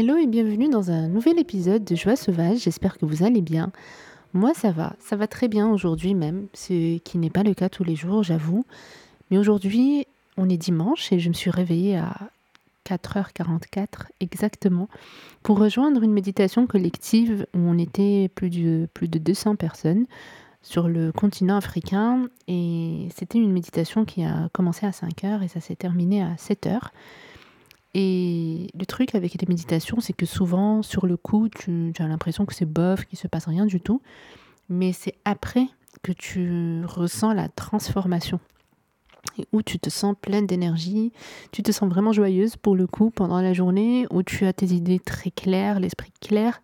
Hello et bienvenue dans un nouvel épisode de Joie sauvage, j'espère que vous allez bien. Moi ça va, ça va très bien aujourd'hui même, ce qui n'est pas le cas tous les jours j'avoue. Mais aujourd'hui on est dimanche et je me suis réveillée à 4h44 exactement pour rejoindre une méditation collective où on était plus de, plus de 200 personnes sur le continent africain et c'était une méditation qui a commencé à 5h et ça s'est terminé à 7h. Et le truc avec les méditations, c'est que souvent, sur le coup, tu, as l'impression que c'est bof, qu'il se passe rien du tout. Mais c'est après que tu ressens la transformation. Et où tu te sens pleine d'énergie, tu te sens vraiment joyeuse pour le coup pendant la journée, où tu as tes idées très claires, l'esprit clair,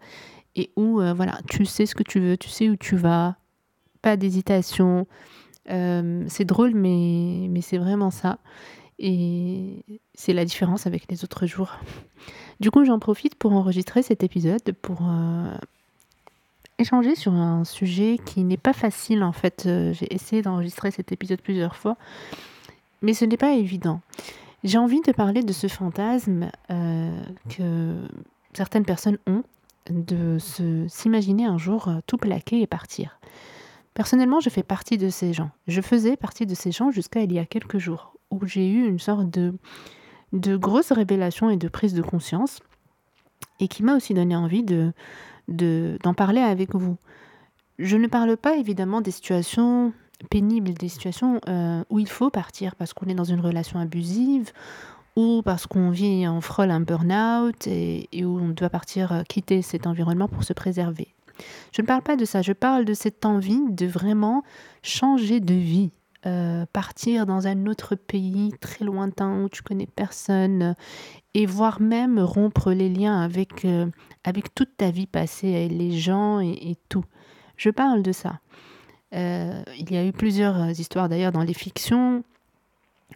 et où euh, voilà, tu sais ce que tu veux, tu sais où tu vas, pas d'hésitation. Euh, c'est drôle, mais, mais c'est vraiment ça. Et c'est la différence avec les autres jours. Du coup, j'en profite pour enregistrer cet épisode, pour euh, échanger sur un sujet qui n'est pas facile en fait. Euh, j'ai essayé d'enregistrer cet épisode plusieurs fois, mais ce n'est pas évident. J'ai envie de parler de ce fantasme euh, que certaines personnes ont de s'imaginer un jour tout plaquer et partir. Personnellement, je fais partie de ces gens. Je faisais partie de ces gens jusqu'à il y a quelques jours où j'ai eu une sorte de, de grosse révélation et de prise de conscience, et qui m'a aussi donné envie de, d'en parler avec vous. Je ne parle pas évidemment des situations pénibles, des situations euh, où il faut partir parce qu'on est dans une relation abusive ou parce qu'on vit, en frôle un burn-out et, où on doit partir euh, quitter cet environnement pour se préserver. Je ne parle pas de ça, je parle de cette envie de vraiment changer de vie, euh, partir dans un autre pays très lointain où tu connais personne et voire même rompre les liens avec, euh, avec toute ta vie passée, les gens et, tout. Je parle de ça. Euh, il y a eu plusieurs histoires d'ailleurs dans les fictions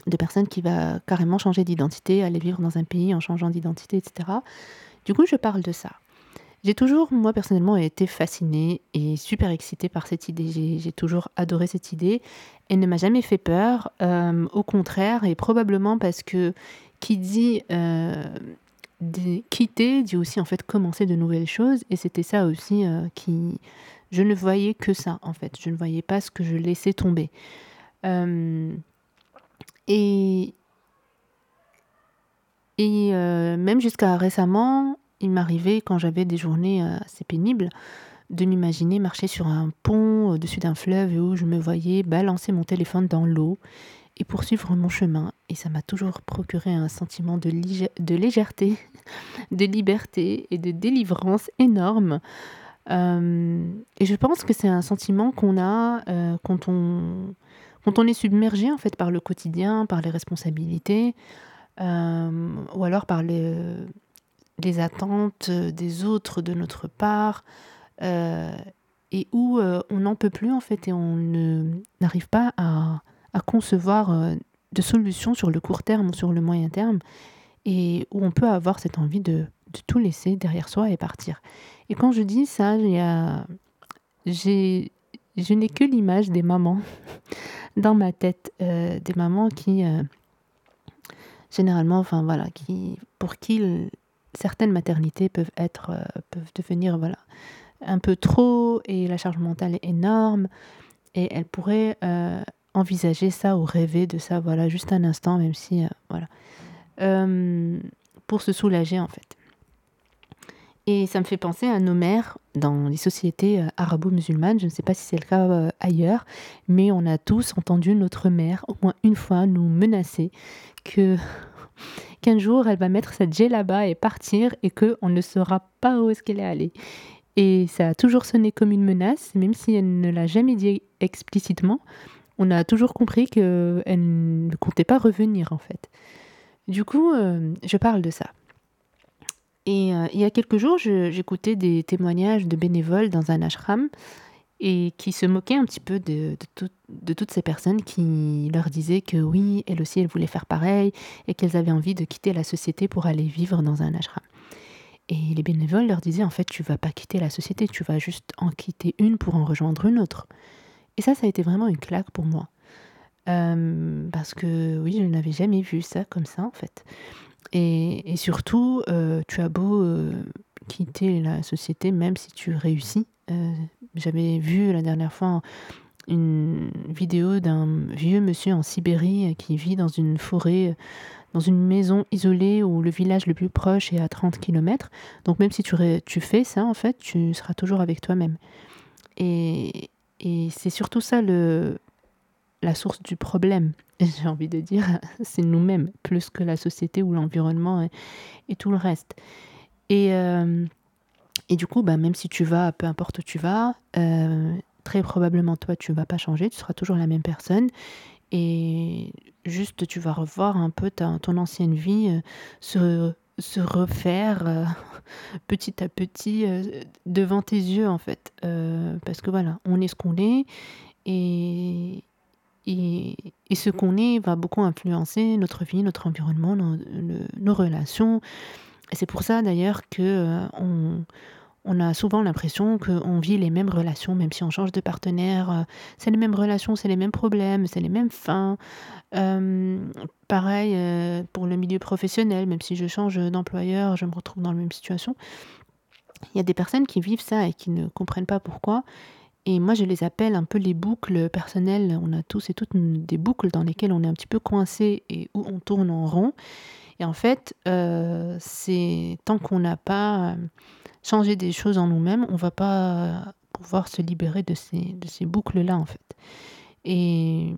de personnes qui vont carrément changer d'identité, aller vivre dans un pays en changeant d'identité, etc. Du coup, je parle de ça. J'ai toujours, moi personnellement, été fascinée et super excitée par cette idée. J'ai toujours adoré cette idée. Elle ne m'a jamais fait peur, euh, au contraire, et probablement parce que qui dit euh, quitter dit aussi en fait commencer de nouvelles choses. Et c'était ça aussi euh, qui. Je ne voyais que ça en fait. Je ne voyais pas ce que je laissais tomber. et et même jusqu'à récemment, il m'arrivait, quand j'avais des journées euh, assez pénibles, de m'imaginer marcher sur un pont au-dessus d'un fleuve où je me voyais balancer mon téléphone dans l'eau et poursuivre mon chemin. Et ça m'a toujours procuré un sentiment de, légèreté, de liberté et de délivrance énorme. Euh, et je pense que c'est un sentiment qu'on a euh, quand, on, quand on est submergé en fait par le quotidien, par les responsabilités, ou alors par les les attentes euh, des autres de notre part, euh, et où euh, on n'en peut plus en fait, et on n'arrive pas à, concevoir de solutions sur le court terme ou sur le moyen terme, et où on peut avoir cette envie de, tout laisser derrière soi et partir. Et quand je dis ça, j'ai, je n'ai que l'image des mamans dans ma tête, des mamans qui, généralement, enfin voilà, qui, pour qui certaines maternités peuvent être, euh, peuvent devenir voilà, un peu trop et la charge mentale est énorme et elles pourraient euh, envisager ça ou rêver de ça, voilà, juste un instant, même si, euh, voilà, pour se soulager en fait. Et ça me fait penser à nos mères dans les sociétés arabo-musulmanes. Je ne sais pas si c'est le cas ailleurs, mais on a tous entendu notre mère au moins une fois nous menacer que qu'un jour elle va mettre cette là-bas et partir et qu'on ne saura pas où est-ce qu'elle est allée. Et ça a toujours sonné comme une menace, même si elle ne l'a jamais dit explicitement. On a toujours compris qu'elle ne comptait pas revenir en fait. Du coup, euh, je parle de ça. Et euh, il y a quelques jours, j'écoutais des témoignages de bénévoles dans un ashram et qui se moquait un petit peu de, toutes ces personnes qui leur disaient que oui, elles aussi, elles voulaient faire pareil et qu'elles avaient envie de quitter la société pour aller vivre dans un ashram. Et les bénévoles leur disaient en fait, tu vas pas quitter la société, tu vas juste en quitter une pour en rejoindre une autre. Et ça, ça a été vraiment une claque pour moi. Euh, parce que oui, je n'avais jamais vu ça comme ça en fait. Et, surtout, tu as beau quitter la société, même si tu réussis. J'avais vu la dernière fois une vidéo d'un vieux monsieur en Sibérie qui vit dans une forêt, dans une maison isolée où le village le plus proche est à 30 km. Donc même si tu, fais ça, en fait, tu seras toujours avec toi-même. Et, et c'est surtout ça le, la source du problème, j'ai envie de dire, c'est nous-mêmes, plus que la société ou l'environnement et, tout le reste. Et, euh, et du coup, bah, même si tu vas, peu importe où tu vas, euh, très probablement toi, tu ne vas pas changer, tu seras toujours la même personne. Et juste, tu vas revoir un peu ta, ton ancienne vie euh, se, se refaire euh, petit à petit devant tes yeux, en fait. parce que voilà, on est ce qu'on est. Et, et, et ce qu'on est va beaucoup influencer notre vie, notre environnement, nos relations. Et c'est pour ça d'ailleurs que on on a souvent l'impression qu'on vit les mêmes relations, même si on change de partenaire. Euh, c'est les mêmes relations, c'est les mêmes problèmes, c'est les mêmes fins. Euh, pareil euh, pour le milieu professionnel, même si je change d'employeur, je me retrouve dans la même situation. Il y a des personnes qui vivent ça et qui ne comprennent pas pourquoi. Et moi, je les appelle un peu les boucles personnelles. On a tous et toutes des boucles dans lesquelles on est un petit peu coincé et où on tourne en rond. Et en fait, c'est tant qu'on n'a pas changer des choses en nous-mêmes, on va pas pouvoir se libérer de ces, boucles-là, en fait. Et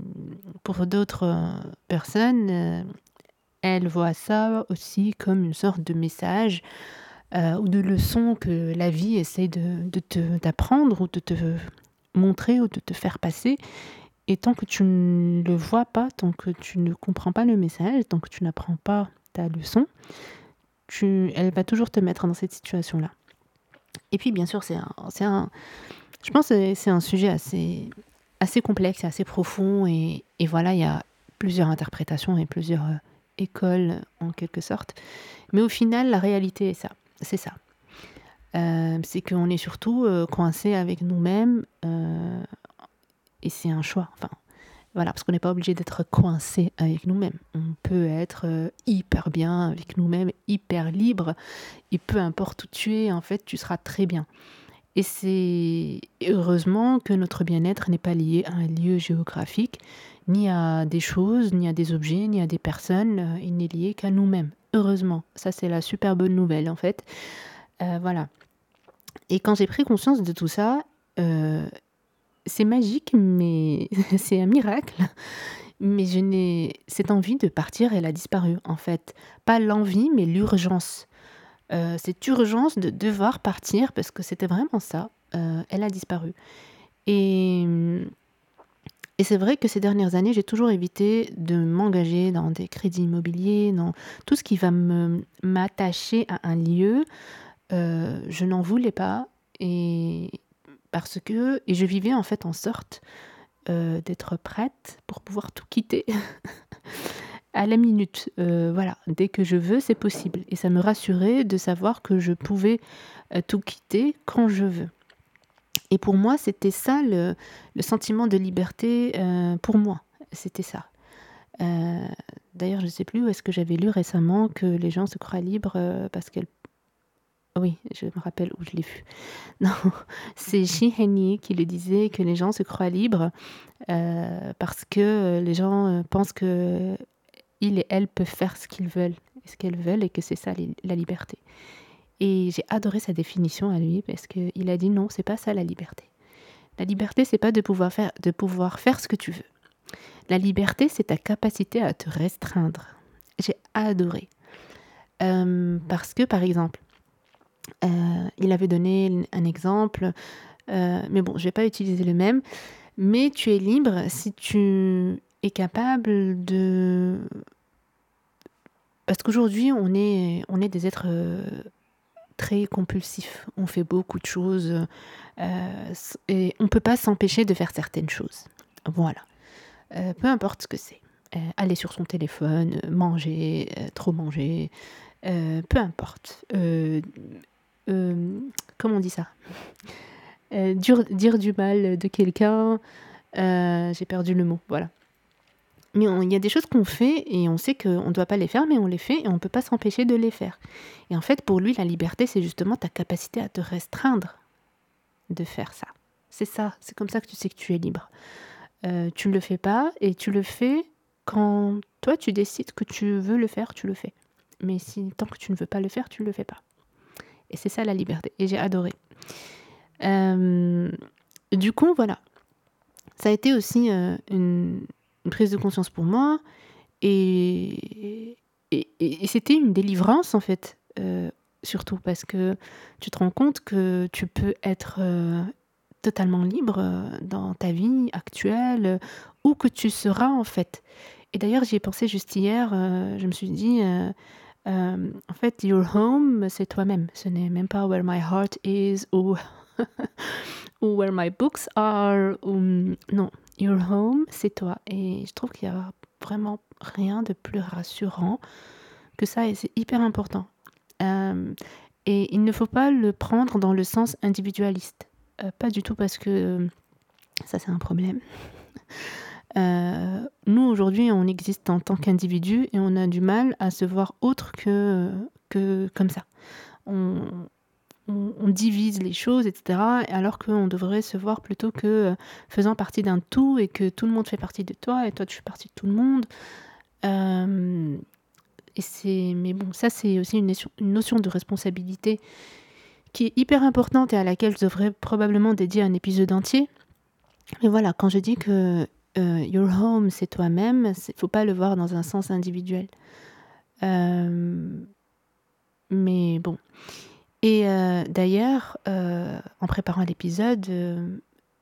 pour d'autres personnes, euh, elles voient ça aussi comme une sorte de message euh, ou de leçon que la vie essaie de, de te d'apprendre ou de te montrer ou de te faire passer. Et tant que tu ne le vois pas, tant que tu ne comprends pas le message, tant que tu n'apprends pas ta leçon, tu, elle va toujours te mettre dans cette situation-là. Et puis, bien sûr, c'est un, un, je pense que c'est un sujet assez, assez complexe et assez profond. Et, et, voilà, il y a plusieurs interprétations et plusieurs euh, écoles, en quelque sorte. Mais au final, la réalité est ça. C'est ça. Euh, c'est qu'on est surtout euh, coincé avec nous-mêmes. et c'est un choix. Enfin, voilà, parce qu'on n'est pas obligé d'être coincé avec nous-mêmes. On peut être euh, hyper bien avec nous-mêmes, hyper libre, et peu importe où tu es, en fait, tu seras très bien. Et c'est heureusement que notre bien-être n'est pas lié à un lieu géographique, ni à des choses, ni à des objets, ni à des personnes. Euh, il n'est lié qu'à nous-mêmes. Heureusement, ça c'est la super bonne nouvelle en fait. Euh, voilà. Et quand j'ai pris conscience de tout ça, c'est magique, mais c'est un miracle. Mais je n'ai cette envie de partir, elle a disparu en fait. Pas l'envie, mais l'urgence. Euh, cette urgence de devoir partir, parce que c'était vraiment ça, euh, elle a disparu. Et, et c'est vrai que ces dernières années, j'ai toujours évité de m'engager dans des crédits immobiliers, dans tout ce qui va m'attacher à un lieu. Euh, je n'en voulais pas. Et, parce que, et je vivais en fait en sorte euh, d'être prête pour pouvoir tout quitter à la minute. Euh, voilà, dès que je veux, c'est possible. Et ça me rassurait de savoir que je pouvais euh, tout quitter quand je veux. Et pour moi, c'était ça le, sentiment de liberté pour moi. C'était ça. D'ailleurs, je ne sais plus où est-ce que j'avais lu récemment que les gens se croient libres parce qu'elles oui, je me rappelle où je l'ai vu. Non, c'est Shihani qui le disait que les gens se croient libres euh, parce que les gens euh, pensent que ils et elles peuvent faire ce qu'ils veulent, ce qu'elles veulent, et que c'est ça la liberté. Et j'ai adoré sa définition à lui parce qu'il a dit non, c'est pas ça la liberté. La liberté, c'est pas de pouvoir faire, de pouvoir faire ce que tu veux. La liberté, c'est ta capacité à te restreindre. J'ai adoré. Euh, parce que, par exemple, euh, il avait donné un exemple, euh, mais bon, je ne vais pas utiliser le même. Mais tu es libre si tu es capable de... Parce qu'aujourd'hui, on est, on est des êtres euh, très compulsifs. On fait beaucoup de choses et on ne peut pas s'empêcher de faire certaines choses. Voilà. peu importe ce que c'est. aller sur son téléphone, manger, trop manger, peu importe. Euh, comment on dit ça? Euh, dire, du mal de quelqu'un, euh, j'ai perdu le mot, voilà. mais il y a des choses qu'on fait et on sait qu'on ne doit pas les faire, mais on les fait et on ne peut pas s'empêcher de les faire. Et en fait, pour lui, la liberté, c'est justement ta capacité à te restreindre de faire ça. C'est ça, c'est comme ça que tu sais que tu es libre. Tu ne le fais pas et tu le fais quand toi tu décides que tu veux le faire, tu le fais. Mais si tant que tu ne veux pas le faire, tu ne le fais pas. Et c'est ça la liberté. Et j'ai adoré. Euh, du coup, voilà. Ça a été aussi euh, une, prise de conscience pour moi. Et, c'était une délivrance, en fait. Euh, surtout parce que tu te rends compte que tu peux être totalement libre dans ta vie actuelle, où que tu seras, en fait. Et d'ailleurs, j'y ai pensé juste hier. je me suis dit euh, en fait, your home, c'est toi-même. Ce n'est même pas where my heart is ou, where my books are. non, your home, c'est toi. Et je trouve qu'il y a vraiment rien de plus rassurant que ça et c'est hyper important. Euh, et il ne faut pas le prendre dans le sens individualiste. Euh, pas du tout parce que ça c'est un problème. Euh, nous, aujourd'hui, on existe en tant qu'individu et on a du mal à se voir autre que, que comme ça. On, divise les choses, etc. Alors qu'on devrait se voir plutôt que faisant partie d'un tout et que tout le monde fait partie de toi et toi tu fais partie de tout le monde. Euh, et c'est, mais bon, ça c'est aussi une notion de responsabilité qui est hyper importante et à laquelle je devrais probablement dédier un épisode entier. Mais voilà, quand je dis que euh, your home, c'est toi-même. Il faut pas le voir dans un sens individuel. Euh, mais bon. Et euh, d'ailleurs, en préparant l'épisode,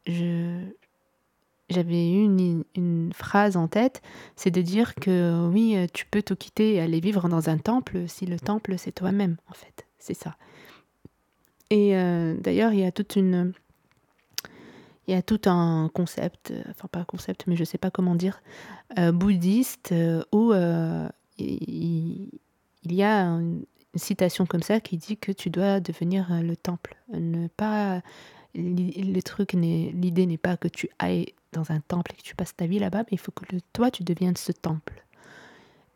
j'avais eu une, une, phrase en tête, c'est de dire que oui, tu peux tout quitter et aller vivre dans un temple si le temple, c'est toi-même, en fait. C'est ça. Et d'ailleurs, il y a toute une il y a tout un concept, euh, enfin pas un concept, mais je ne sais pas comment dire, euh, bouddhiste, euh, où il, y a une citation comme ça qui dit que tu dois devenir le temple. Ne pas, le truc l'idée n'est pas que tu ailles dans un temple et que tu passes ta vie là-bas, mais il faut que toi tu deviennes ce temple.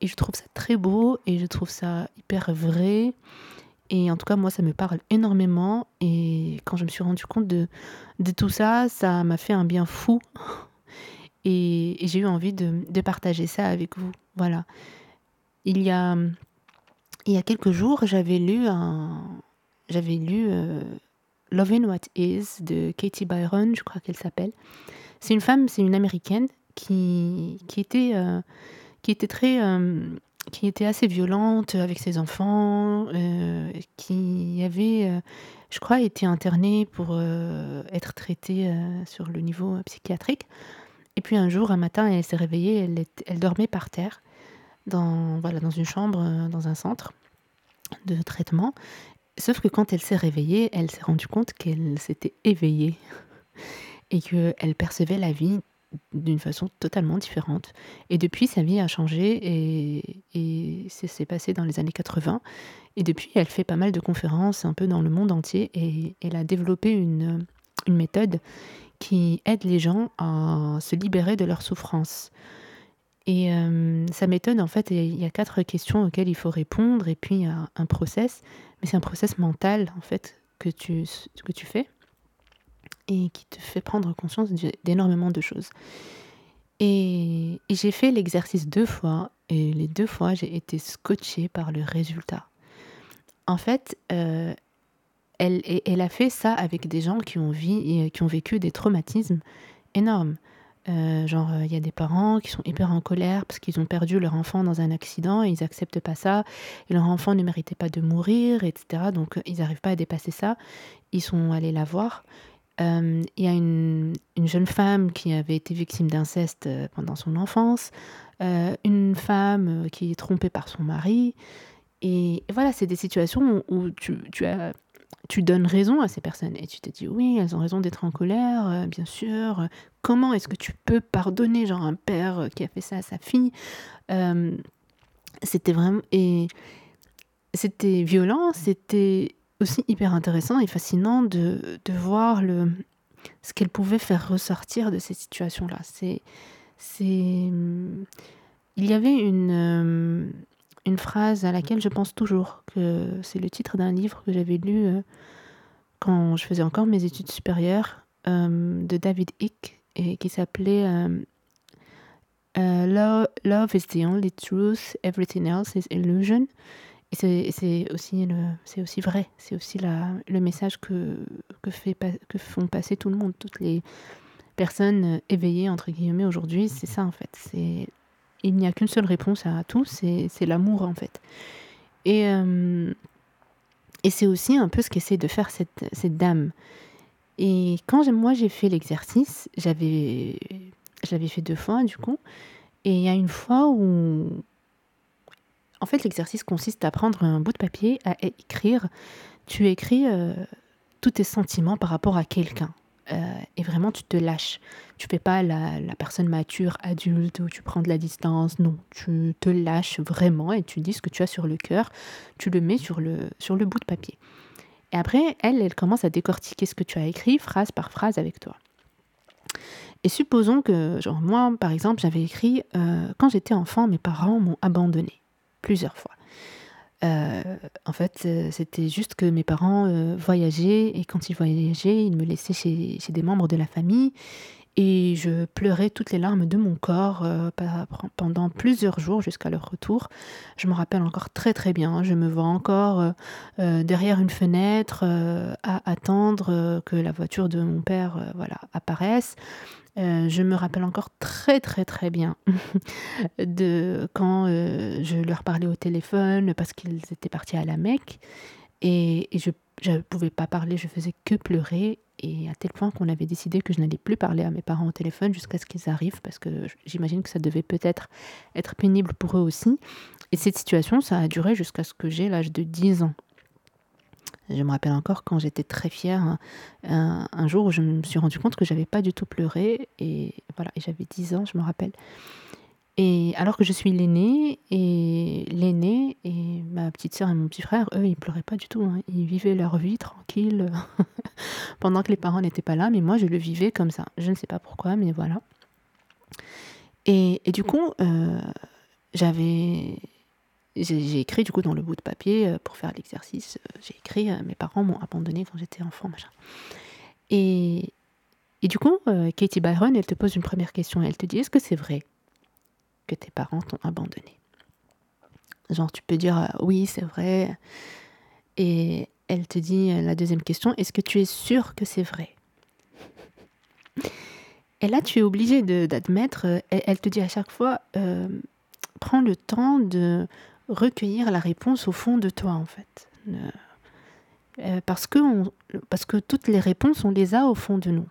Et je trouve ça très beau et je trouve ça hyper vrai. Et en tout cas, moi, ça me parle énormément. Et quand je me suis rendu compte de, de tout ça, ça m'a fait un bien fou. Et, j'ai eu envie de, de, partager ça avec vous. Voilà. Il y a, il y a quelques jours, j'avais lu un, lu euh, Loving What Is de Katie Byron, je crois qu'elle s'appelle. C'est une femme, c'est une américaine qui, qui était, euh, qui était très euh, qui était assez violente avec ses enfants, euh, qui avait, euh, je crois, été internée pour euh, être traitée sur le niveau psychiatrique. Et puis un jour, un matin, elle s'est réveillée, elle, dormait par terre, dans, voilà, dans une chambre, dans un centre de traitement. Sauf que quand elle s'est réveillée, elle s'est rendue compte qu'elle s'était éveillée et qu'elle percevait la vie d'une façon totalement différente. Et depuis, sa vie a changé et, et c'est passé dans les années 80. Et depuis, elle fait pas mal de conférences un peu dans le monde entier et elle a développé une, une méthode qui aide les gens à se libérer de leur souffrance. Et euh, sa méthode, en fait, il y a quatre questions auxquelles il faut répondre et puis il y a un process. Mais c'est un process mental, en fait, que tu, que tu fais et qui te fait prendre conscience d'énormément de choses. Et, j'ai fait l'exercice deux fois et les deux fois j'ai été scotchée par le résultat. En fait, euh, elle, elle, a fait ça avec des gens qui ont, vécu des traumatismes énormes. Euh, genre, il y a des parents qui sont hyper en colère parce qu'ils ont perdu leur enfant dans un accident et ils acceptent pas ça. Et leur enfant ne méritait pas de mourir, etc. Donc, ils n'arrivent pas à dépasser ça. Ils sont allés la voir euh, il y a une, jeune femme qui avait été victime d'inceste euh, pendant son enfance, euh, une femme qui est trompée par son mari. Et, voilà, c'est des situations où tu, tu, as, tu donnes raison à ces personnes et tu te dis oui, elles ont raison d'être en colère, bien sûr. Comment est-ce que tu peux pardonner, genre un père qui a fait ça à sa fille? C'était vraiment. Et c'était violent, c'était aussi hyper intéressant et fascinant de, de voir le, ce qu'elle pouvait faire ressortir de ces situations-là. C'est, c'est il y avait une une phrase à laquelle je pense toujours, que c'est le titre d'un livre que j'avais lu quand je faisais encore mes études supérieures, de David Icke, et qui s'appelait love, is the only truth, everything else is illusion. Et c'est aussi, aussi vrai, c'est aussi la, le message que, que, fait, que font passer tout le monde, toutes les personnes éveillées, entre guillemets, aujourd'hui, c'est ça en fait. Il n'y a qu'une seule réponse à tout, c'est l'amour en fait. Et, euh, et c'est aussi un peu ce qu'essaie de faire cette, cette dame. Et quand moi j'ai fait l'exercice, j'avais, je fait deux fois du coup, et il y a une fois où en fait, l'exercice consiste à prendre un bout de papier, à écrire. Tu écris euh, tous tes sentiments par rapport à quelqu'un. Euh, et vraiment, tu te lâches. Tu fais pas la, personne mature, adulte, où tu prends de la distance. Non, tu te lâches vraiment et tu dis ce que tu as sur le cœur. Tu le mets sur le, sur le bout de papier. Et après, elle, elle commence à décortiquer ce que tu as écrit, phrase par phrase avec toi. Et supposons que, genre, moi, par exemple, j'avais écrit euh, Quand j'étais enfant, mes parents m'ont abandonné plusieurs fois. Euh, en fait, euh, c'était juste que mes parents euh, voyageaient et quand ils voyageaient, ils me laissaient chez, chez, des membres de la famille et je pleurais toutes les larmes de mon corps pendant plusieurs jours jusqu'à leur retour. Je me rappelle encore très très bien. Je me vois encore derrière une fenêtre à attendre que la voiture de mon père voilà apparaisse. Euh, je me rappelle encore très très très bien de quand euh, je leur parlais au téléphone parce qu'ils étaient partis à la Mecque et, je ne pouvais pas parler, je faisais que pleurer et à tel point qu'on avait décidé que je n'allais plus parler à mes parents au téléphone jusqu'à ce qu'ils arrivent parce que j'imagine que ça devait peut-être être pénible pour eux aussi. Et cette situation, ça a duré jusqu'à ce que j'ai l'âge de 10 ans. Je me rappelle encore quand j'étais très fière, un, un, jour où je me suis rendu compte que j'avais pas du tout pleuré. Et voilà, et j'avais 10 ans, je me rappelle. Et alors que je suis l'aînée, et l'aînée, et ma petite sœur et mon petit frère, eux, ils pleuraient pas du tout. Hein. Ils vivaient leur vie tranquille pendant que les parents n'étaient pas là. Mais moi, je le vivais comme ça. Je ne sais pas pourquoi, mais voilà. Et, et du coup, euh, j'avais j'ai écrit du coup dans le bout de papier euh, pour faire l'exercice. Euh, j'ai écrit euh, mes parents m'ont abandonné quand j'étais enfant, machin. Et, et du coup, Katie Byron, elle te pose une première question. Elle te dit Est-ce que c'est vrai que tes parents t'ont abandonné? Genre, tu peux dire Oui, c'est vrai. Et elle te dit la deuxième question Est-ce que tu es sûr que c'est vrai? Et là, tu es obligé d'admettre. Elle, elle, te dit à chaque fois Prends le temps de recueillir la réponse au fond de toi, en fait. Euh, parce, que parce que toutes les réponses, on les a au fond de nous.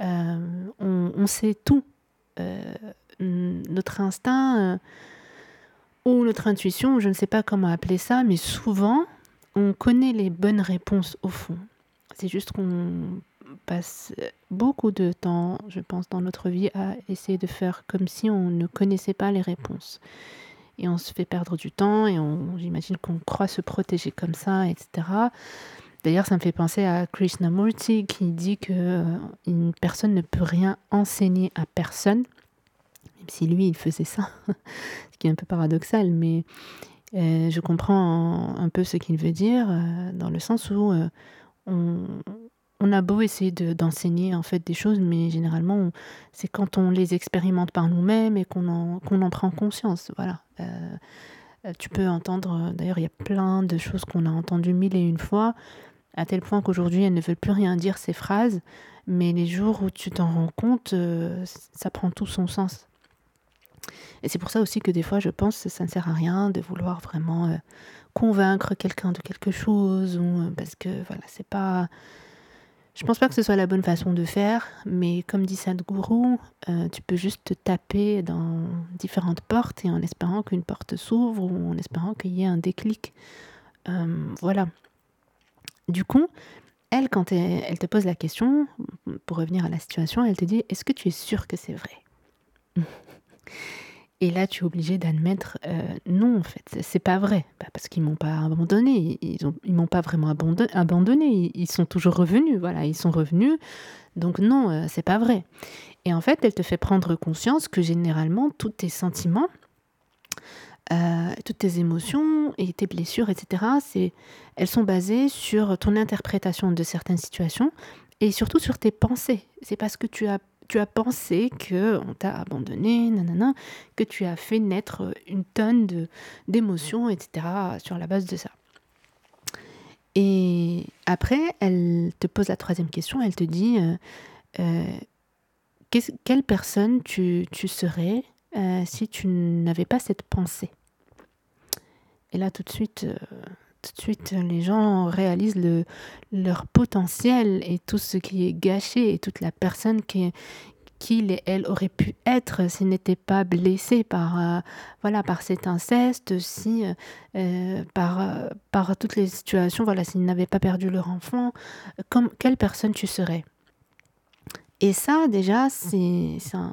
Euh, on, sait tout. Euh, notre instinct ou notre intuition, je ne sais pas comment appeler ça, mais souvent, on connaît les bonnes réponses au fond. C'est juste qu'on passe beaucoup de temps, je pense, dans notre vie à essayer de faire comme si on ne connaissait pas les réponses et on se fait perdre du temps et on, j'imagine qu'on croit se protéger comme ça, etc. D'ailleurs, ça me fait penser à Krishnamurti qui dit que euh, une personne ne peut rien enseigner à personne, même si lui il faisait ça, ce qui est un peu paradoxal, mais euh, je comprends un, peu ce qu'il veut dire euh, dans le sens où on, on a beau essayer d'enseigner en fait des choses, mais généralement c'est quand on les expérimente par nous-mêmes et qu'on en, prend conscience. Voilà. Euh, euh, tu peux entendre, d'ailleurs il y a plein de choses qu'on a entendues mille et une fois, à tel point qu'aujourd'hui elles ne veulent plus rien dire ces phrases, mais les jours où tu t'en rends compte, euh, ça prend tout son sens. Et c'est pour ça aussi que des fois je pense que ça ne sert à rien de vouloir vraiment convaincre quelqu'un de quelque chose, parce que voilà, c'est pas je pense pas que ce soit la bonne façon de faire, mais comme dit Sadhguru, euh, tu peux juste te taper dans différentes portes et en espérant qu'une porte s'ouvre ou en espérant qu'il y ait un déclic. Euh, voilà. Du coup, elle, quand elle, te pose la question, pour revenir à la situation, elle te dit Est-ce que tu es sûr que c'est vrai? Et là, tu es obligé d'admettre euh, non, en fait, c'est pas vrai. parce qu'ils m'ont pas abandonné, ils, ont, ils m'ont pas vraiment abandonné, ils sont toujours revenus, voilà, ils sont revenus. Donc non, euh, c'est pas vrai. Et en fait, elle te fait prendre conscience que généralement, tous tes sentiments, euh, toutes tes émotions et tes blessures, etc., c'est, elles sont basées sur ton interprétation de certaines situations et surtout sur tes pensées. C'est parce que tu as, tu as pensé qu'on t'a abandonné, nanana, que tu as fait naître une tonne d'émotions, etc., sur la base de ça. Et après, elle te pose la troisième question, elle te dit euh, euh, quelle personne tu, serais euh, si tu n'avais pas cette pensée? Et là, tout de suite, tout de suite, les gens réalisent le, leur potentiel et tout ce qui est gâché et toute la personne qui, qu'il et elle auraient pu être s'ils n'étaient pas blessés par, euh, voilà, par cet inceste, si, euh, par, euh, par toutes les situations, voilà, s'ils n'avaient pas perdu leur enfant, comme, quelle personne tu serais? Et ça, déjà, c'est, ça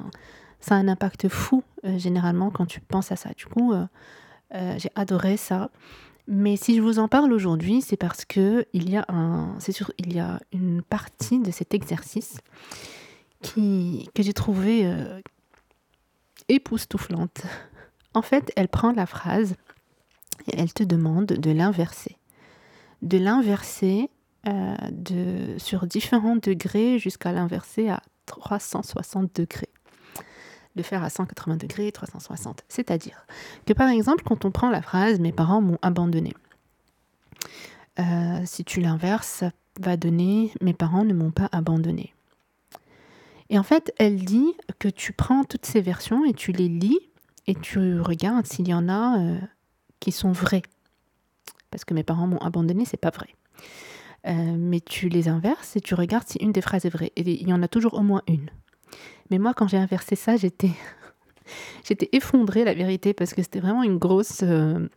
a un impact fou, généralement, quand tu penses à ça. Du coup, j'ai adoré ça. Mais si je vous en parle aujourd'hui, c'est parce que il y a une partie de cet exercice que j'ai trouvée euh, époustouflante. En fait, elle prend la phrase et elle te demande de l'inverser. De l'inverser euh, sur différents degrés jusqu'à l'inverser à 360 degrés. De faire à 180 degrés, 360. C'est-à-dire que par exemple, quand on prend la phrase Mes parents m'ont abandonné. Euh, si tu l'inverses, ça va donner Mes parents ne m'ont pas abandonné. Et en fait, elle dit que tu prends toutes ces versions et tu les lis et tu regardes s'il y en a euh, qui sont vraies. Parce que mes parents m'ont abandonné, c'est pas vrai. Euh, mais tu les inverses et tu regardes si une des phrases est vraie. Et il y en a toujours au moins une. Mais moi, quand j'ai inversé ça, j'étais, j'étais effondrée, la vérité, parce que c'était vraiment une grosse, euh,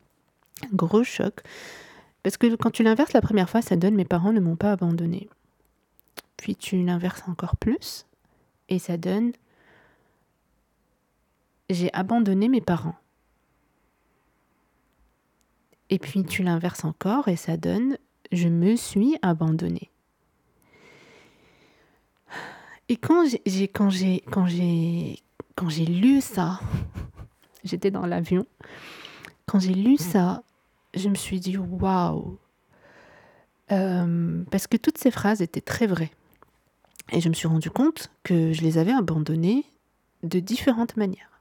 un gros choc. Parce que quand tu l'inverses la première fois, ça donne mes parents ne m'ont pas abandonné. Puis tu l'inverses encore plus et ça donne j'ai abandonné mes parents. Et puis tu l'inverses encore et ça donne je me suis abandonnée. Et quand j'ai quand j'ai quand j'ai quand j'ai lu ça, j'étais dans l'avion. Quand j'ai lu ça, je me suis dit waouh. Euh, parce que toutes ces phrases étaient très vraies. Et je me suis rendu compte que je les avais abandonnés de différentes manières.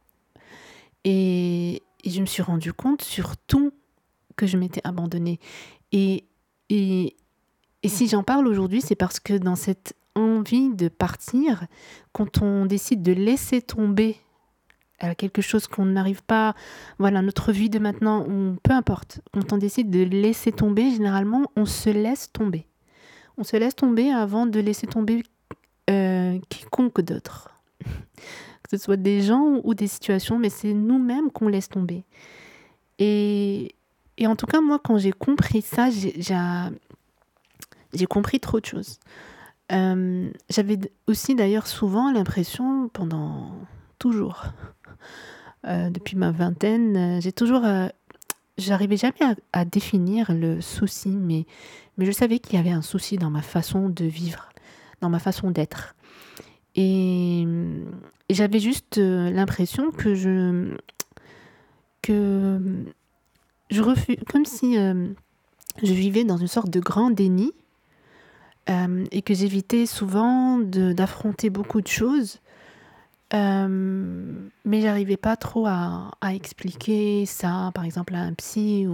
Et, je me suis rendu compte surtout que je m'étais abandonnée. Et, et, et si j'en parle aujourd'hui, c'est parce que dans cette envie de partir, quand on décide de laisser tomber euh, quelque chose qu'on n'arrive pas, voilà, notre vie de maintenant, ou peu importe, quand on décide de laisser tomber, généralement, on se laisse tomber. On se laisse tomber avant de laisser tomber euh, quiconque d'autre. que ce soit des gens ou des situations, mais c'est nous-mêmes qu'on laisse tomber. Et, et, en tout cas, moi, quand j'ai compris ça, j'ai compris trop de choses. Euh, j'avais aussi d'ailleurs souvent l'impression, pendant toujours, euh, depuis ma vingtaine, j'ai toujours j'arrivais jamais à, définir le souci, mais, mais je savais qu'il y avait un souci dans ma façon de vivre dans ma façon d'être. Et, j'avais juste euh, l'impression que je que je refuse comme si euh, je vivais dans une sorte de grand déni euh, et que j'évitais souvent d'affronter beaucoup de choses mais j'arrivais pas trop à, à, expliquer ça par exemple à un psy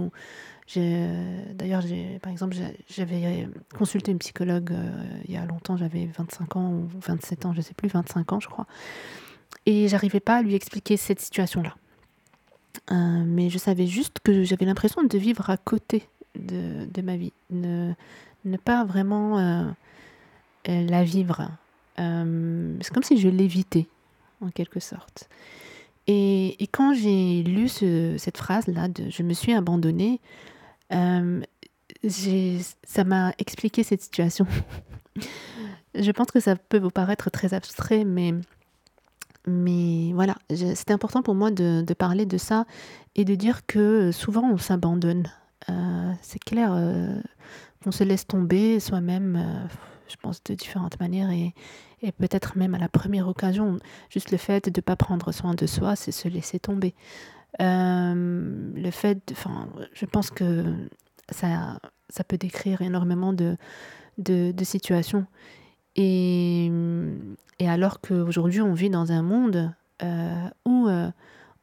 D'ailleurs, par exemple, j'avais consulté une psychologue euh, il y a longtemps, j'avais 25 ans ou 27 ans, je sais plus, 25 ans, je crois. Et j'arrivais pas à lui expliquer cette situation-là. Euh, mais je savais juste que j'avais l'impression de vivre à côté de, de ma vie, ne, pas vraiment euh, la vivre. C'est comme si je l'évitais, en quelque sorte. Et, quand j'ai lu ce, cette phrase-là je me suis abandonnée, euh, ça m'a expliqué cette situation. je pense que ça peut vous paraître très abstrait, mais, voilà, c'était important pour moi de, parler de ça et de dire que souvent on s'abandonne. Euh, c'est clair, euh, on se laisse tomber soi-même, je pense, de différentes manières et, peut-être même à la première occasion, juste le fait de ne pas prendre soin de soi, c'est se laisser tomber. Euh, le fait, enfin, je pense que ça, peut décrire énormément de, situations. Et, alors qu'aujourd'hui, on vit dans un monde euh, où euh,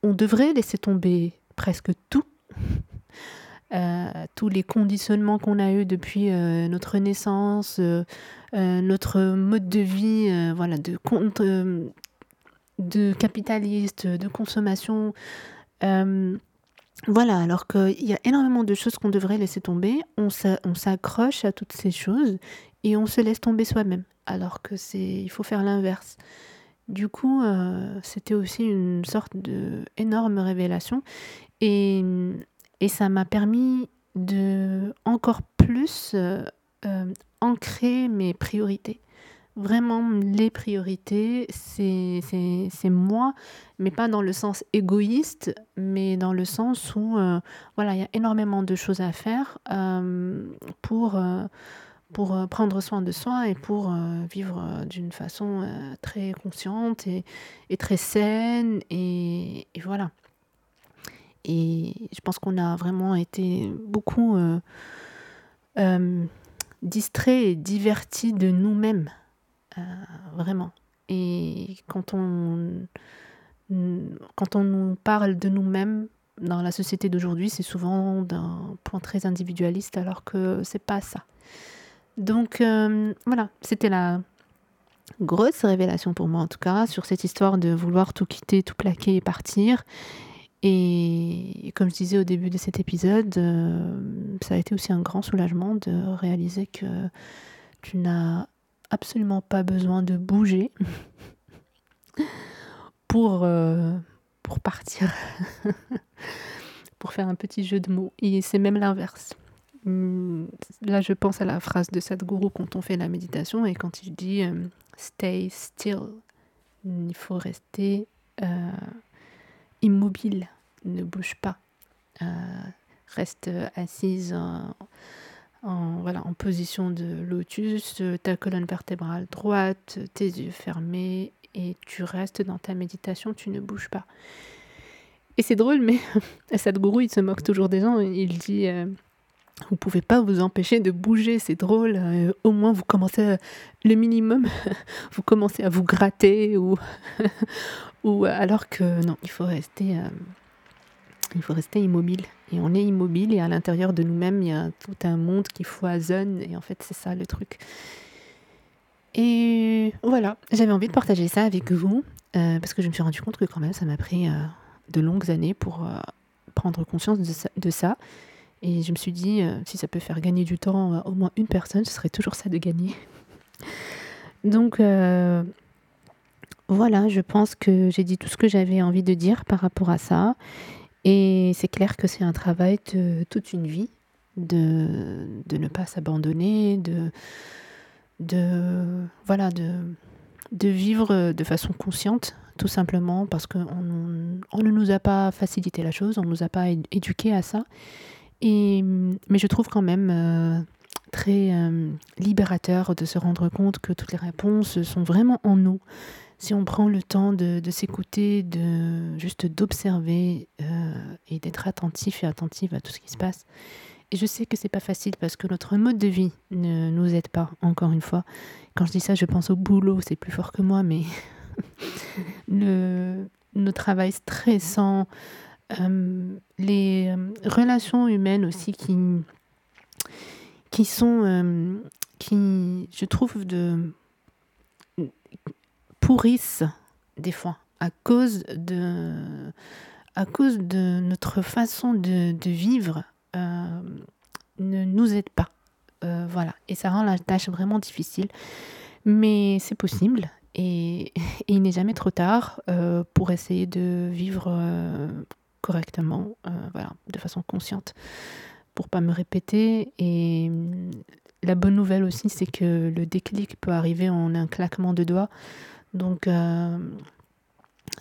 on devrait laisser tomber presque tout. Euh, tous les conditionnements qu'on a eus depuis notre naissance, notre mode de vie, voilà, de, de capitaliste, de consommation. voilà, alors qu'il y a énormément de choses qu'on devrait laisser tomber, on s'accroche à toutes ces choses et on se laisse tomber soi-même, alors que c'est, il faut faire l'inverse. Du coup, euh, c'était aussi une sorte de énorme révélation et, et ça m'a permis de encore plus euh, euh, ancrer mes priorités. Vraiment, les priorités, c'est moi, mais pas dans le sens égoïste, mais dans le sens où, voilà, il y a énormément de choses à faire pour pour euh, prendre soin de soi et pour euh, vivre euh, d'une façon très consciente et, très saine. Et, voilà. Et je pense qu'on a vraiment été beaucoup distraits et divertis de nous-mêmes. vraiment. Et quand on, quand on nous parle de nous-mêmes, dans la société d'aujourd'hui, c'est souvent d'un point très individualiste, alors que c'est pas ça. Donc euh, voilà, c'était la grosse révélation pour moi en tout cas sur cette histoire de vouloir tout quitter, tout plaquer et partir. Et comme je disais au début de cet épisode, euh, ça a été aussi un grand soulagement de réaliser que tu n'as absolument pas besoin de bouger pour, euh, pour partir, pour faire un petit jeu de mots. Et c'est même l'inverse. Hmm, là, je pense à la phrase de Sadhguru quand on fait la méditation et quand il dit euh, Stay still. Il faut rester immobile, ne bouge pas. Euh, reste assise en, voilà, en position de lotus, ta colonne vertébrale droite, tes yeux fermés et tu restes dans ta méditation, tu ne bouges pas. Et c'est drôle, mais Sadhguru, il se moque toujours des gens. Il dit vous pouvez pas vous empêcher de bouger, c'est drôle. Euh, au moins, vous commencez euh, le minimum, vous commencez à vous gratter ou, ou alors que non, il faut rester, euh, il faut rester immobile. Et on est immobile et à l'intérieur de nous-mêmes, il y a tout un monde qui foisonne et en fait, c'est ça le truc. Et voilà, j'avais envie de partager ça avec vous parce que je me suis rendu compte que quand même, ça m'a pris de longues années pour prendre conscience de ça et je me suis dit, euh, si ça peut faire gagner du temps à au moins une personne, ce serait toujours ça de gagner. Donc euh, voilà, je pense que j'ai dit tout ce que j'avais envie de dire par rapport à ça. Et c'est clair que c'est un travail de toute une vie, de, ne pas s'abandonner, de, voilà, de, de vivre de façon consciente, tout simplement parce qu'on on ne nous a pas facilité la chose, on ne nous a pas éduqué à ça. Et, mais je trouve quand même euh, très euh, libérateur de se rendre compte que toutes les réponses sont vraiment en nous. Si on prend le temps de, s'écouter, de juste d'observer euh, et d'être attentif et attentive à tout ce qui se passe. Et je sais que c'est pas facile parce que notre mode de vie ne nous aide pas, encore une fois. Quand je dis ça, je pense au boulot, c'est plus fort que moi, mais le, nos travail stressant, euh, les euh, relations humaines aussi qui, qui sont, qui, je trouve, de, pourrissent des fois à cause de, à cause de notre façon de, vivre, ne nous aident pas. voilà, et ça rend la tâche vraiment difficile. Mais c'est possible et, il n'est jamais trop tard pour essayer de vivre correctement, euh, voilà, de façon consciente, pour pas me répéter. Et mm, la bonne nouvelle aussi, c'est que le déclic peut arriver en un claquement de doigts. Donc, euh,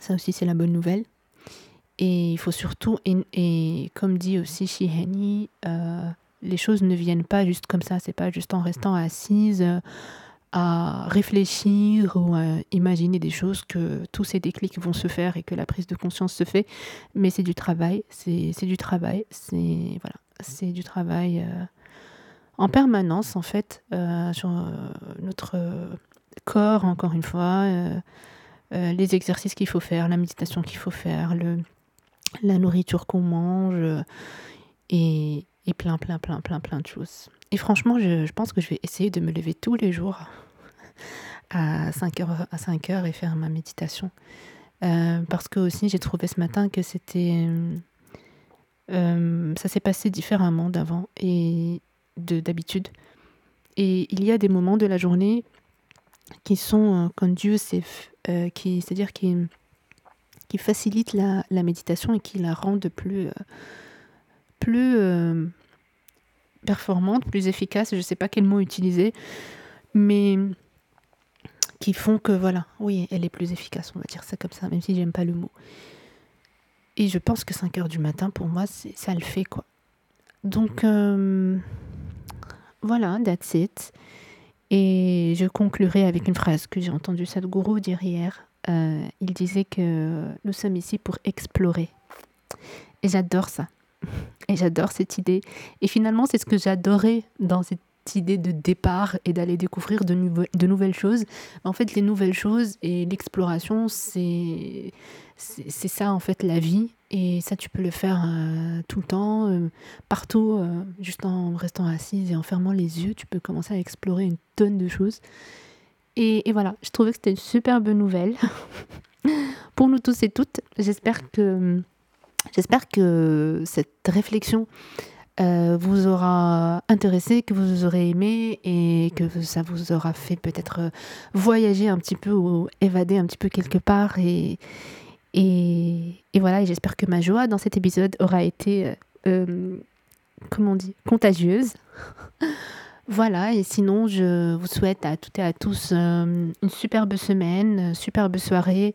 ça aussi, c'est la bonne nouvelle. Et il faut surtout, et, comme dit aussi Shihani, euh, les choses ne viennent pas juste comme ça, c'est pas juste en restant assise à réfléchir ou à imaginer des choses que tous ces déclics vont se faire et que la prise de conscience se fait. Mais c'est du travail, c'est du travail, c'est c'est du travail euh, en permanence en fait euh, sur euh, notre corps encore une fois, les exercices qu'il faut faire, la méditation qu'il faut faire, le, la nourriture qu'on mange et, et plein plein plein plein plein de choses. Et franchement, je, pense que je vais essayer de me lever tous les jours à 5 heures, à 5 heures et faire ma méditation. Euh, parce que aussi, j'ai trouvé ce matin que c'était. Euh, ça s'est passé différemment d'avant et d'habitude. Et il y a des moments de la journée qui sont euh, c'est qui c'est-à-dire qui qui la, la, méditation et qui la rendent plus plus performante, plus efficace, je ne sais pas quel mot utiliser, mais qui font que, voilà, oui, elle est plus efficace, on va dire ça comme ça, même si j'aime pas le mot. Et je pense que 5 heures du matin, pour moi, ça le fait, quoi. Donc, euh, voilà, that's it. Et je conclurai avec une phrase que j'ai entendue Sadhguru dire hier. Euh, il disait que nous sommes ici pour explorer. Et j'adore ça. Et j'adore cette idée. Et finalement, c'est ce que j'adorais dans cette idée de départ et d'aller découvrir de, de, nouvelles choses. En fait, les nouvelles choses et l'exploration, c'est c'est ça en fait la vie. Et ça, tu peux le faire euh, tout le temps, euh, partout, euh, juste en restant assise et en fermant les yeux, tu peux commencer à explorer une tonne de choses. Et, et voilà, je trouvais que c'était une superbe nouvelle pour nous tous et toutes. J'espère que J'espère que cette réflexion euh, vous aura intéressé, que vous aurez aimé et que ça vous aura fait peut-être euh, voyager un petit peu ou évader un petit peu quelque part. Et, et, voilà, et j'espère que ma joie dans cet épisode aura été, euh, comment on dit, contagieuse. voilà, et sinon, je vous souhaite à toutes et à tous une superbe semaine, superbe soirée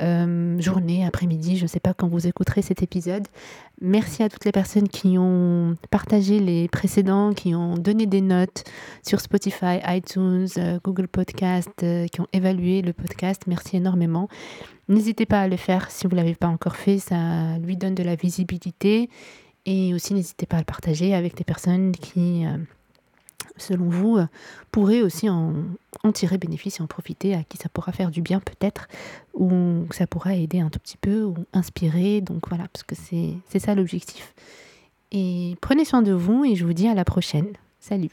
euh, journée, après-midi, je ne sais pas quand vous écouterez cet épisode. Merci à toutes les personnes qui ont partagé les précédents, qui ont donné des notes sur Spotify, iTunes, euh, Google Podcast, euh, qui ont évalué le podcast. Merci énormément. N'hésitez pas à le faire si vous ne l'avez pas encore fait, ça lui donne de la visibilité. Et aussi, n'hésitez pas à le partager avec des personnes qui selon vous, pourrait aussi en, tirer bénéfice et en profiter, à qui ça pourra faire du bien peut-être, ou ça pourra aider un tout petit peu, ou inspirer. Donc voilà, parce que c'est ça l'objectif. Et prenez soin de vous et je vous dis à la prochaine. Salut